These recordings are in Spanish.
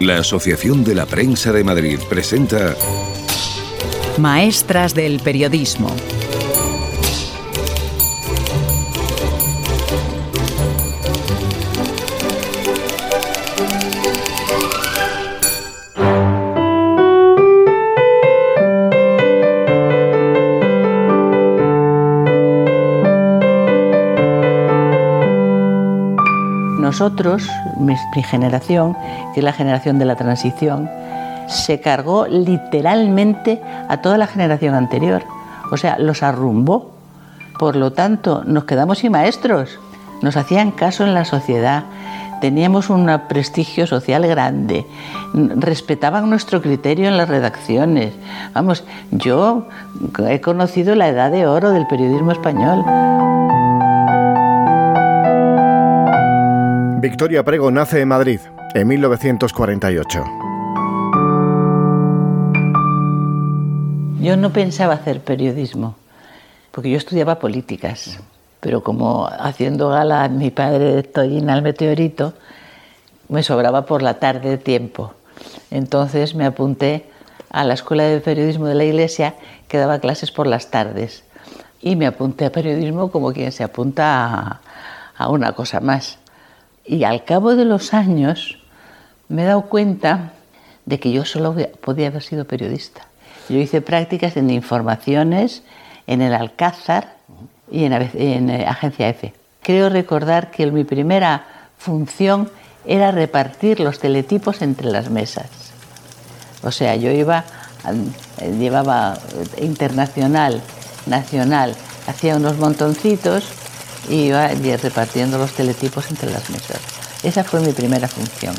La Asociación de la Prensa de Madrid presenta Maestras del Periodismo. Nosotros, mi, generación, que es la generación de la transición, se cargó literalmente a toda la generación anterior. O sea, los arrumbó. Por lo tanto, nos quedamos sin maestros. Nos hacían caso en la sociedad. Teníamos un prestigio social grande. Respetaban nuestro criterio en las redacciones. Vamos, yo he conocido la edad de oro del periodismo español. Victoria Prego nace en Madrid en 1948. Yo no pensaba hacer periodismo, porque yo estudiaba políticas, pero como haciendo gala mi padre Tollín al meteorito, me sobraba por la tarde tiempo. Entonces me apunté a la Escuela de Periodismo de la Iglesia, que daba clases por las tardes. Y me apunté a periodismo como quien se apunta a una cosa más. Y al cabo de los años me he dado cuenta de que yo solo podía haber sido periodista. Yo hice prácticas en informaciones en el Alcázar y en, eh, Agencia F. Creo recordar que mi primera función era repartir los teletipos entre las mesas. O sea, yo iba, llevaba internacional, nacional, hacía unos montoncitos y iba repartiendo los teletipos entre las mesas. Esa fue mi primera función.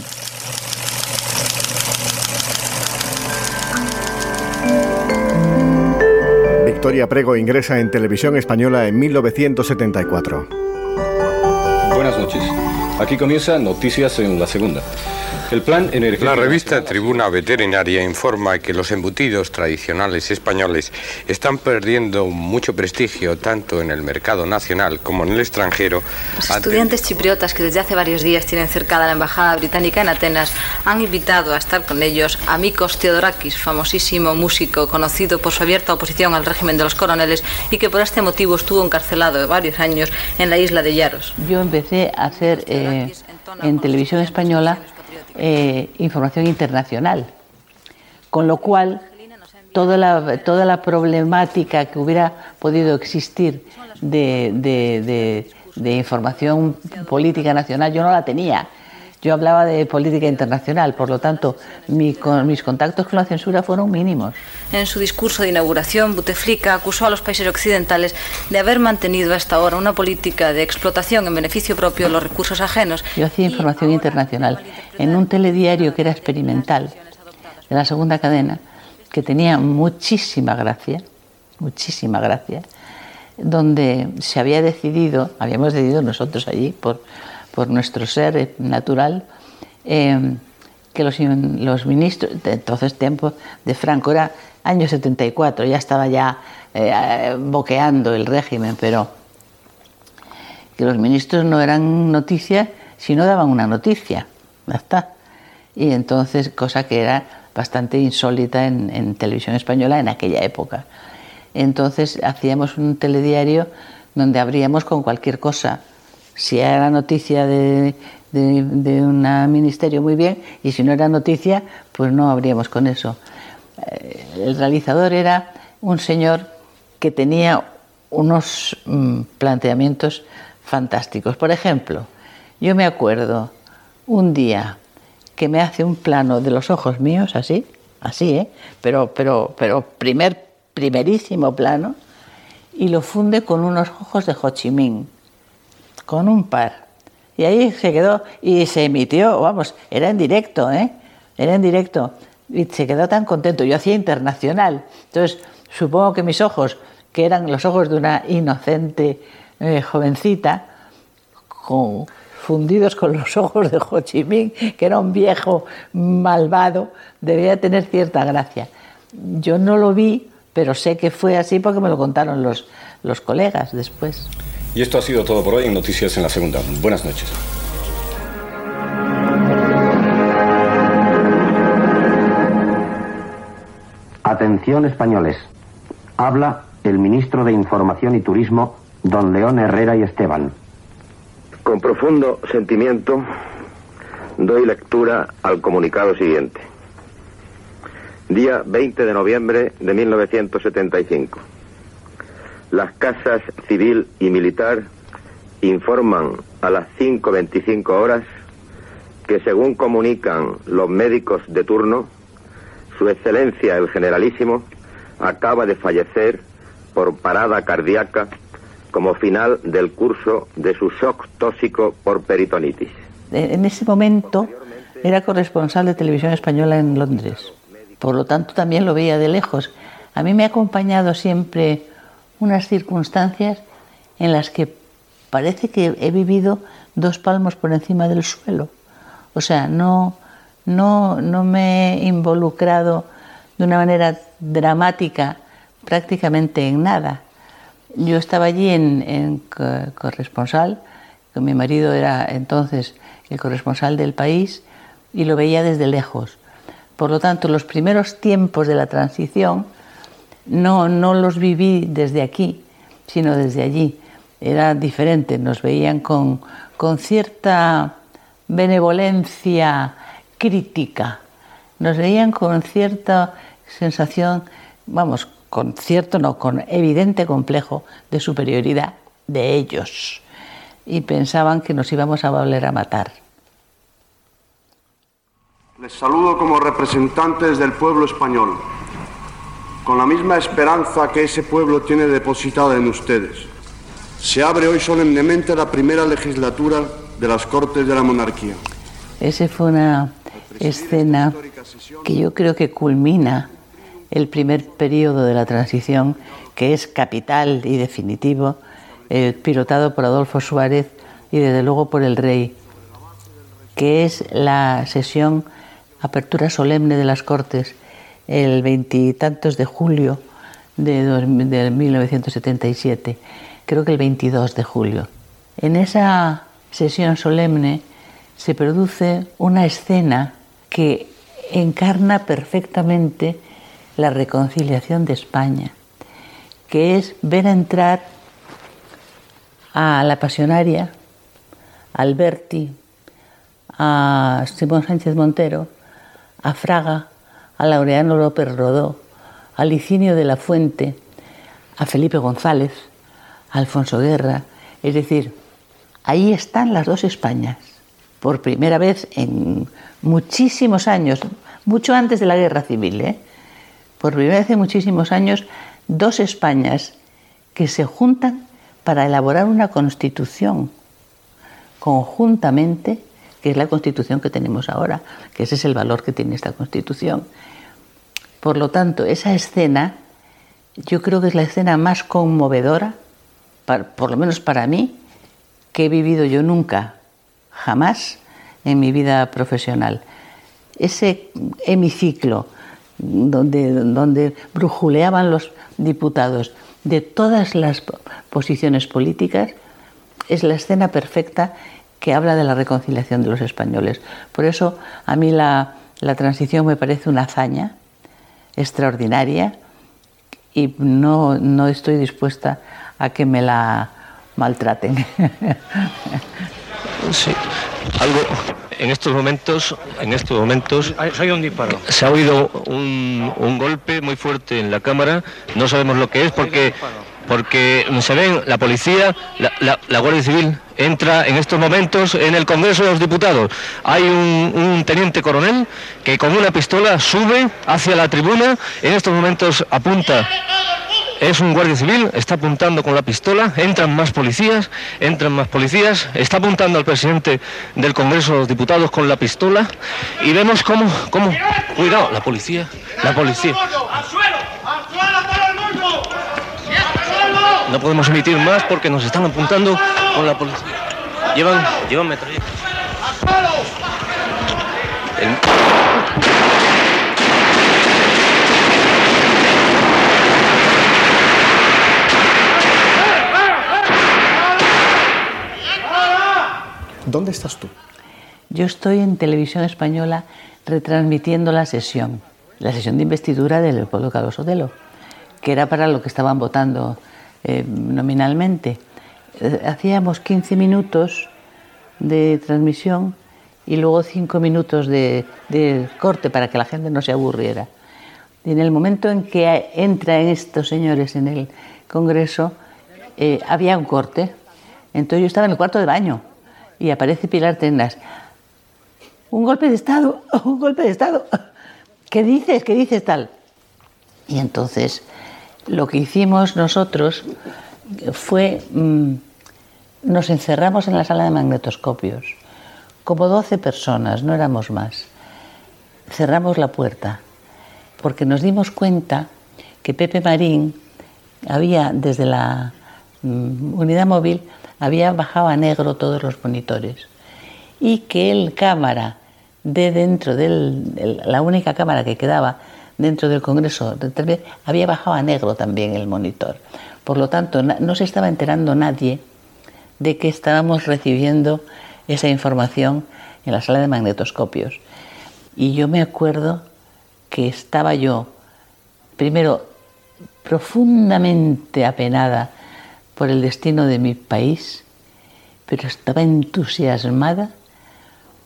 Victoria Prego ingresa en televisión española en 1974. Buenas noches. Aquí comienza Noticias en la Segunda. El plan energético... La revista Tribuna Veterinaria informa que los embutidos tradicionales españoles están perdiendo mucho prestigio tanto en el mercado nacional como en el extranjero. Los estudiantes chipriotas que desde hace varios días tienen cercada la embajada británica en Atenas han invitado a estar con ellos a Mikos Theodorakis, famosísimo músico conocido por su abierta oposición al régimen de los coroneles y que por este motivo estuvo encarcelado varios años en la isla de Yaros. Yo empecé a hacer eh, en televisión española eh, información internacional. Con lo cual, toda la, toda la problemática que hubiera podido existir de, de, información política nacional, yo no la tenía. Yo hablaba de política internacional, por lo tanto, mi, con, mis contactos con la censura fueron mínimos. En su discurso de inauguración, Buteflika acusó a los países occidentales de haber mantenido hasta ahora una política de explotación en beneficio propio de los recursos ajenos. Yo hacía información internacional en un telediario que era experimental, de la segunda cadena, que tenía muchísima gracia, muchísima gracia, donde se había decidido, habíamos decidido nosotros allí, por, por nuestro ser natural, eh, que los, ministros, entonces tiempo de Franco, era año 74, ya estaba ya eh, boqueando el régimen, pero que los ministros no eran noticias si no daban una noticia, ya está. Y entonces, cosa que era bastante insólita en, en televisión española en aquella época. Entonces hacíamos un telediario donde abríamos con cualquier cosa. Si era noticia de, un ministerio, muy bien, y si no era noticia, pues no abríamos con eso. Eh, el realizador era un señor que tenía unos mm, planteamientos fantásticos. Por ejemplo, yo me acuerdo un día que me hace un plano de los ojos míos, así, así, ¿eh? pero, pero, pero primer, primerísimo plano, y lo funde con unos ojos de Ho Chi Minh, con un par. Y ahí se quedó y se emitió, vamos, era en directo, ¿eh? Era en directo. Y se quedó tan contento. Yo hacía internacional. Entonces, supongo que mis ojos, que eran los ojos de una inocente eh, jovencita, con, fundidos con los ojos de Ho Chi Minh, que era un viejo malvado, debía tener cierta gracia. Yo no lo vi, pero sé que fue así porque me lo contaron los, los colegas después. Y esto ha sido todo por hoy en Noticias en la Segunda. Buenas noches. Atención españoles. Habla el ministro de Información y Turismo, don León Herrera y Esteban. Con profundo sentimiento doy lectura al comunicado siguiente. Día 20 de noviembre de 1975. Las casas civil y militar informan a las 5.25 horas que según comunican los médicos de turno, su excelencia el generalísimo acaba de fallecer por parada cardíaca como final del curso de su shock tóxico por peritonitis. En ese momento era corresponsal de televisión española en Londres, por lo tanto también lo veía de lejos. A mí me ha acompañado siempre unas circunstancias en las que parece que he vivido dos palmos por encima del suelo. O sea, no, no, no me he involucrado de una manera dramática prácticamente en nada. Yo estaba allí en, corresponsal, mi marido era entonces el corresponsal del país y lo veía desde lejos. Por lo tanto, los primeros tiempos de la transición no, no los viví desde aquí, sino desde allí. Era diferente, nos veían con, con cierta benevolencia crítica, nos veían con cierta sensación, vamos, con cierto, no, con evidente complejo de superioridad de ellos y pensaban que nos íbamos a volver a matar. Les saludo como representantes del pueblo español, con la misma esperanza que ese pueblo tiene depositada en ustedes. Se abre hoy solemnemente la primera legislatura de las Cortes de la Monarquía. Esa fue una escena que yo creo que culmina el primer periodo de la transición, que es capital y definitivo, eh, pilotado por Adolfo Suárez y desde luego por el rey, que es la sesión apertura solemne de las Cortes el veintitantos de julio de, de 1977, creo que el 22 de julio. En esa sesión solemne se produce una escena que encarna perfectamente la reconciliación de España, que es ver entrar a la pasionaria, a Alberti, a Simón Sánchez Montero, a Fraga, a Laureano López Rodó, a Licinio de la Fuente, a Felipe González, a Alfonso Guerra, es decir, ahí están las dos Españas, por primera vez en muchísimos años, mucho antes de la guerra civil, ¿eh? por primera vez en muchísimos años, dos Españas que se juntan para elaborar una constitución conjuntamente, que es la constitución que tenemos ahora, que ese es el valor que tiene esta constitución. Por lo tanto, esa escena yo creo que es la escena más conmovedora, por lo menos para mí, que he vivido yo nunca, jamás en mi vida profesional. Ese hemiciclo donde, donde brujuleaban los diputados de todas las posiciones políticas, es la escena perfecta que habla de la reconciliación de los españoles. Por eso a mí la, la transición me parece una hazaña extraordinaria y no, no estoy dispuesta a que me la maltraten. Sí, algo en estos momentos, en estos momentos un disparo. Se ha oído un, un, golpe muy fuerte en la cámara. No sabemos lo que es porque porque se ven la policía, la, la, Guardia Civil entra en estos momentos en el Congreso de los Diputados. Hay un, teniente coronel que con una pistola sube hacia la tribuna, en estos momentos apunta es un guardia civil, está apuntando con la pistola, entran más policías, entran más policías, está apuntando al presidente del Congreso de los Diputados con la pistola y vemos cómo, cómo, cuidado, la policía, la policía. No podemos emitir más porque nos están apuntando con la policía. Llevan, llevan metralletas. ¿Dónde estás tú? Yo estoy en televisión española retransmitiendo la sesión. la sesión de investidura de Leopoldo Calvo Sotelo, que era para lo que estaban votando eh, nominalmente. Eh, hacíamos 15 minutos de transmisión y luego 5 minutos de, corte para que la gente no se aburriera. Y en el momento en que entran estos señores en el Congreso, eh, había un corte. Entonces yo estaba en el cuarto de baño y aparece Pilar Tendas. Un golpe de Estado, un golpe de Estado. ¿Qué dices? ¿Qué dices tal? Y entonces lo que hicimos nosotros fue, mm, nos encerramos en la sala de magnetoscopios, como 12 personas, no éramos más. Cerramos la puerta porque nos dimos cuenta que Pepe Marín había, desde la mm, unidad móvil, había bajado a negro todos los monitores y que el cámara de dentro de la única cámara que quedaba dentro del Congreso había bajado a negro también el monitor. Por lo tanto, no se estaba enterando nadie de que estábamos recibiendo esa información en la sala de magnetoscopios. Y yo me acuerdo que estaba yo, primero, profundamente apenada por el destino de mi país, pero estaba entusiasmada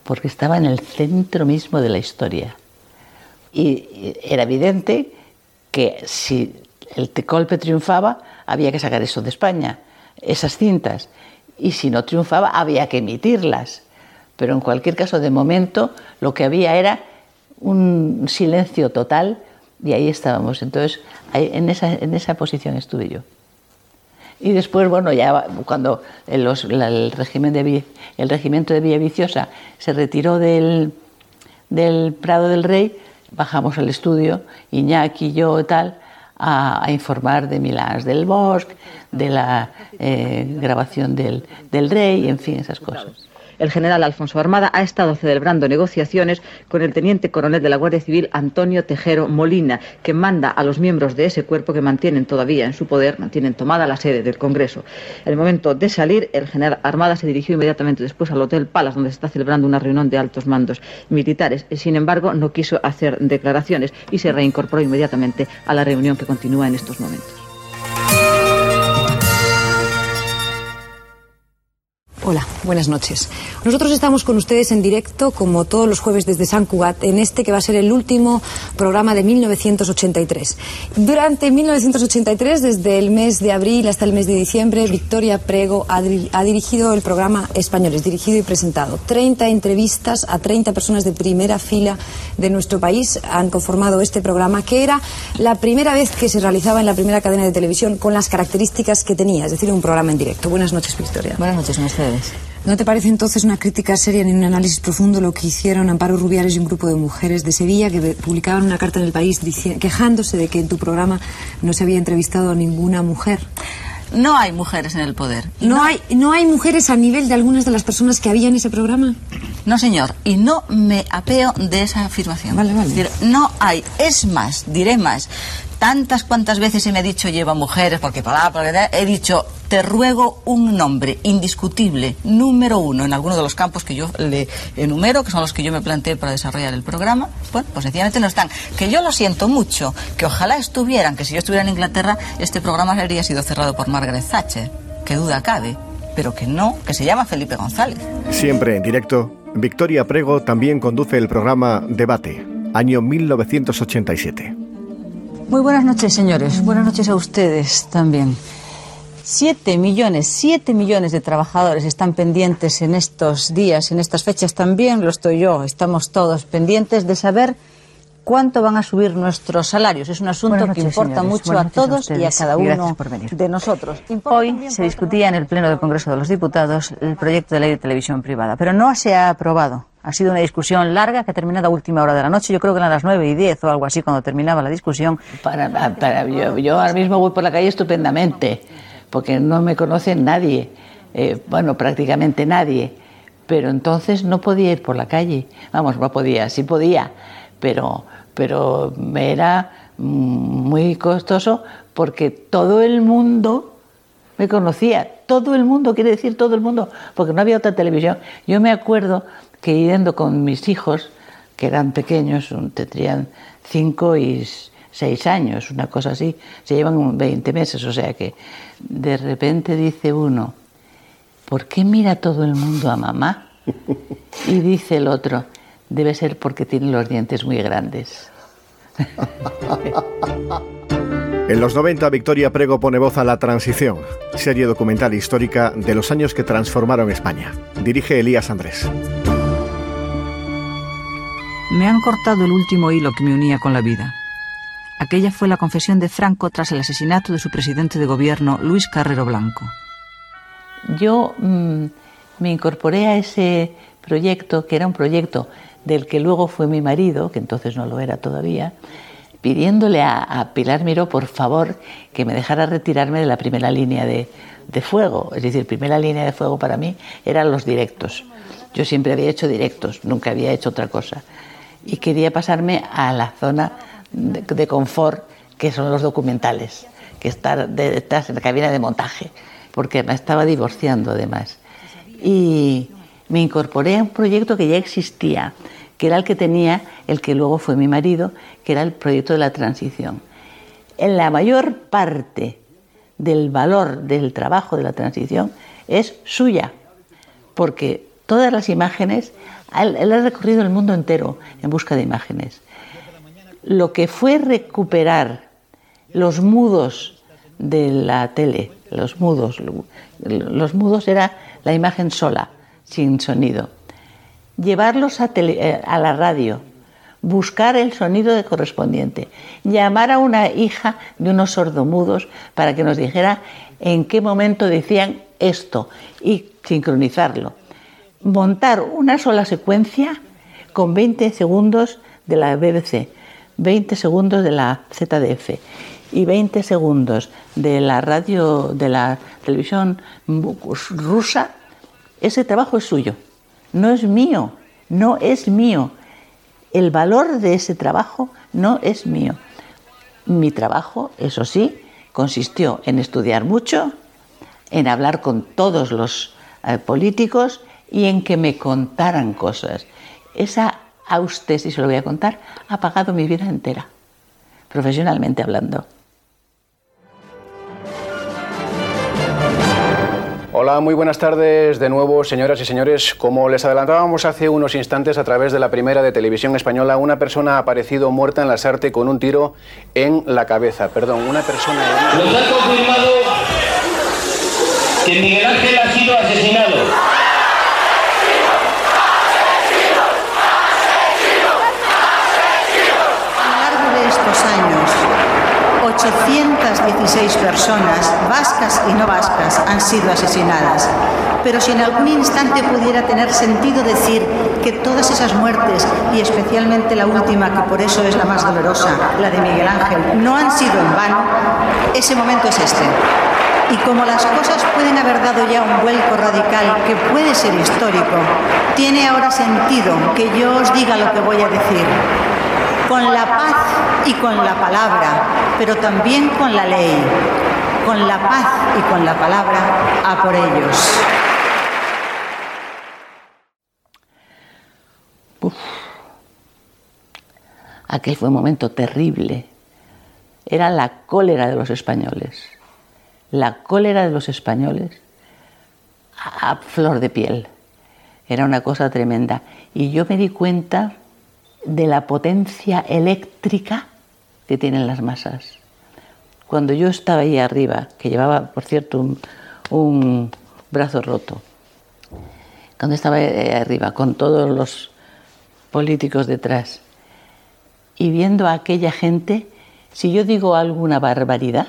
porque estaba en el centro mismo de la historia. Y era evidente que si el golpe triunfaba, había que sacar eso de España, esas cintas. Y si no triunfaba, había que emitirlas. Pero en cualquier caso, de momento, lo que había era un silencio total y ahí estábamos. Entonces, en esa, en esa posición estuve yo. Y después, bueno, ya cuando el, régimen de, el regimiento de Villaviciosa se retiró del, del Prado del Rey, bajamos al estudio, Iñaki yo y tal, a, a, informar de Milán del Bosque, de la eh, grabación del, del Rey, en fin, esas cosas. El general Alfonso Armada ha estado celebrando negociaciones con el teniente coronel de la Guardia Civil Antonio Tejero Molina, que manda a los miembros de ese cuerpo que mantienen todavía en su poder, mantienen tomada la sede del Congreso. En el momento de salir, el general Armada se dirigió inmediatamente después al Hotel Palace, donde se está celebrando una reunión de altos mandos militares. Sin embargo, no quiso hacer declaraciones y se reincorporó inmediatamente a la reunión que continúa en estos momentos. Hola, buenas noches. Nosotros estamos con ustedes en directo, como todos los jueves desde San Cugat, en este que va a ser el último programa de 1983. Durante 1983, desde el mes de abril hasta el mes de diciembre, Victoria Prego ha, dirigido el programa Españoles, dirigido y presentado. 30 entrevistas a 30 personas de primera fila de nuestro país han conformado este programa, que era la primera vez que se realizaba en la primera cadena de televisión con las características que tenía, es decir, un programa en directo. Buenas noches, Victoria. Buenas noches, ¿No te parece entonces una crítica seria ni un análisis profundo lo que hicieron Amparo Rubiales y un grupo de mujeres de Sevilla que publicaban una carta en el país quejándose de que en tu programa no se había entrevistado a ninguna mujer? No hay mujeres en el poder. ¿No, hay, ¿No hay mujeres a nivel de algunas de las personas que había en ese programa? No, señor. Y no me apeo de esa afirmación. Vale, vale. Es decir, no hay. Es más, diré más tantas cuantas veces se me ha dicho lleva mujeres, porque para, he dicho, te ruego un nombre indiscutible, número uno, en alguno de los campos que yo le enumero, que son los que yo me planteé para desarrollar el programa, bueno, pues sencillamente no están. Que yo lo siento mucho, que ojalá estuvieran, que si yo estuviera en Inglaterra, este programa habría sido cerrado por Margaret Thatcher, que duda cabe, pero que no, que se llama Felipe González. Siempre en directo, Victoria Prego también conduce el programa Debate, año 1987. Muy buenas noches, señores. Buenas noches a ustedes también. Siete millones, siete millones de trabajadores están pendientes en estos días, en estas fechas también, lo estoy yo, estamos todos pendientes de saber cuánto van a subir nuestros salarios. Es un asunto que importa mucho a todos y a cada uno de nosotros. Hoy se discutía en el Pleno del Congreso de los Diputados el proyecto de ley de televisión privada, pero no se ha aprobado. Ha sido una discusión larga que ha terminado a última hora de la noche. Yo creo que eran las nueve y diez o algo así cuando terminaba la discusión. Para, para, yo, yo, ahora mismo voy por la calle estupendamente, porque no me conoce nadie, eh, bueno, prácticamente nadie. Pero entonces no podía ir por la calle. Vamos, no podía, sí podía, pero, pero me era muy costoso porque todo el mundo me conocía, todo el mundo, quiere decir todo el mundo, porque no había otra televisión. Yo me acuerdo que yendo con mis hijos que eran pequeños, tendrían cinco y seis años, una cosa así, se llevan 20 meses, o sea que de repente dice uno, ¿por qué mira todo el mundo a mamá? Y dice el otro, debe ser porque tiene los dientes muy grandes. En los 90, Victoria Prego pone voz a La Transición, serie documental histórica de los años que transformaron España. Dirige Elías Andrés. Me han cortado el último hilo que me unía con la vida. Aquella fue la confesión de Franco tras el asesinato de su presidente de gobierno, Luis Carrero Blanco. Yo mm, me incorporé a ese proyecto, que era un proyecto del que luego fue mi marido, que entonces no lo era todavía, pidiéndole a, Pilar Miró, por favor, que me dejara retirarme de la primera línea de, de fuego. Es decir, primera línea de fuego para mí eran los directos. Yo siempre había hecho directos, nunca había hecho otra cosa. Y quería pasarme a la zona de, confort, que son los documentales, que estar detrás en la cabina de montaje, porque me estaba divorciando además. Y me incorporé a un proyecto que ya existía, que era el que tenía el que luego fue mi marido, que era el proyecto de la transición. En la mayor parte del valor del trabajo de la transición es suya, porque todas las imágenes, él, ha recorrido el mundo entero en busca de imágenes. Lo que fue recuperar los mudos de la tele, los mudos, los mudos era la imagen sola, sin sonido. Llevarlos a, eh, la radio, buscar el sonido correspondiente, llamar a una hija de unos sordomudos para que nos dijera en qué momento decían esto y sincronizarlo. Montar una sola secuencia con 20 segundos de la BBC, 20 segundos de la ZDF y 20 segundos de la radio de la televisión rusa, ese trabajo es suyo, no es mío, no es mío el valor de ese trabajo no es mío. Mi trabajo, eso sí, consistió en estudiar mucho, en hablar con todos los eh, políticos y en que me contaran cosas. Esa a usted, si se lo voy a contar, ha pagado mi vida entera, profesionalmente hablando. Hola, muy buenas tardes de nuevo, señoras y señores. Como les adelantábamos hace unos instantes a través de la primera de televisión española, una persona ha aparecido muerta en la Sarte con un tiro en la cabeza. Perdón, una persona... Nos ha confirmado que Miguel Ángel ha sido asesinado. A lo largo de estos años, 816 personas, vascas y no vascas, han sido asesinadas. Pero si en algún instante pudiera tener sentido decir que todas esas muertes, y especialmente la última, que por eso es la más dolorosa, la de Miguel Ángel, no han sido en vano, ese momento es este. Y como las cosas pueden haber dado ya un vuelco radical que puede ser histórico, tiene ahora sentido que yo os diga lo que voy a decir. Con la paz y con la palabra, pero también con la ley. Con la paz y con la palabra, a por ellos. Aquel fue un momento terrible. Era la cólera de los españoles. La cólera de los españoles a flor de piel. Era una cosa tremenda. Y yo me di cuenta de la potencia eléctrica que tienen las masas. Cuando yo estaba ahí arriba, que llevaba, por cierto, un, brazo roto, cuando estaba arriba con todos los políticos detrás y viendo a aquella gente, si yo digo alguna barbaridad,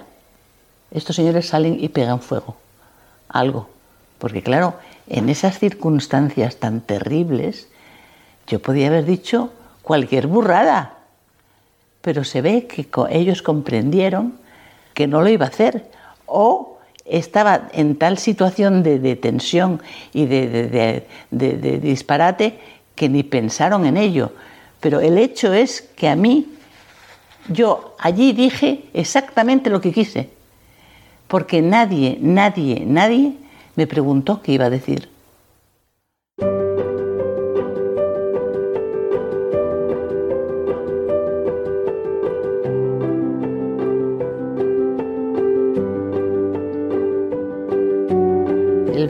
estos señores salen y pegan fuego, algo. Porque claro, en esas circunstancias tan terribles, yo podía haber dicho cualquier burrada, pero se ve que ellos comprendieron que no lo iba a hacer o estaba en tal situación de, tensión y de, de disparate que ni pensaron en ello. Pero el hecho es que a mí, yo allí dije exactamente lo que quise, porque nadie, nadie, nadie me preguntó qué iba a decir.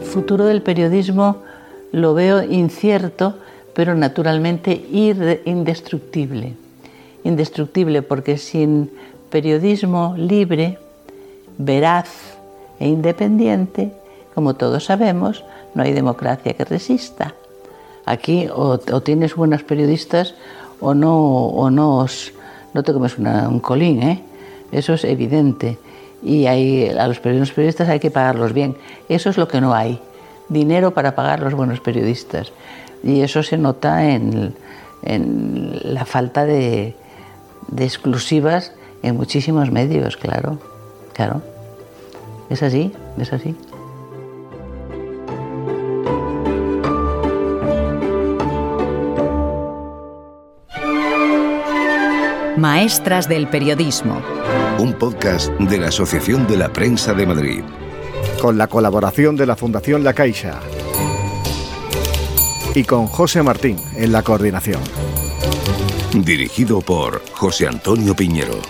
Futuro del periodismo lo veo incierto, pero naturalmente indestructible. Indestructible porque sin periodismo libre, veraz e independiente, como todos sabemos, no hay democracia que resista. Aquí o, tienes buenos periodistas o no, o no, no te comes un colín, ¿eh? eso es evidente. Y hay, a los periodistas hay que pagarlos bien. Eso es lo que no hay, dinero para pagar los buenos periodistas. Y eso se nota en, la falta de, de exclusivas en muchísimos medios, claro, claro. Es así, es así. Maestras del Periodismo. Un podcast de la Asociación de la Prensa de Madrid. Con la colaboración de la Fundación La Caixa. Y con José Martín en la coordinación. Dirigido por José Antonio Piñero.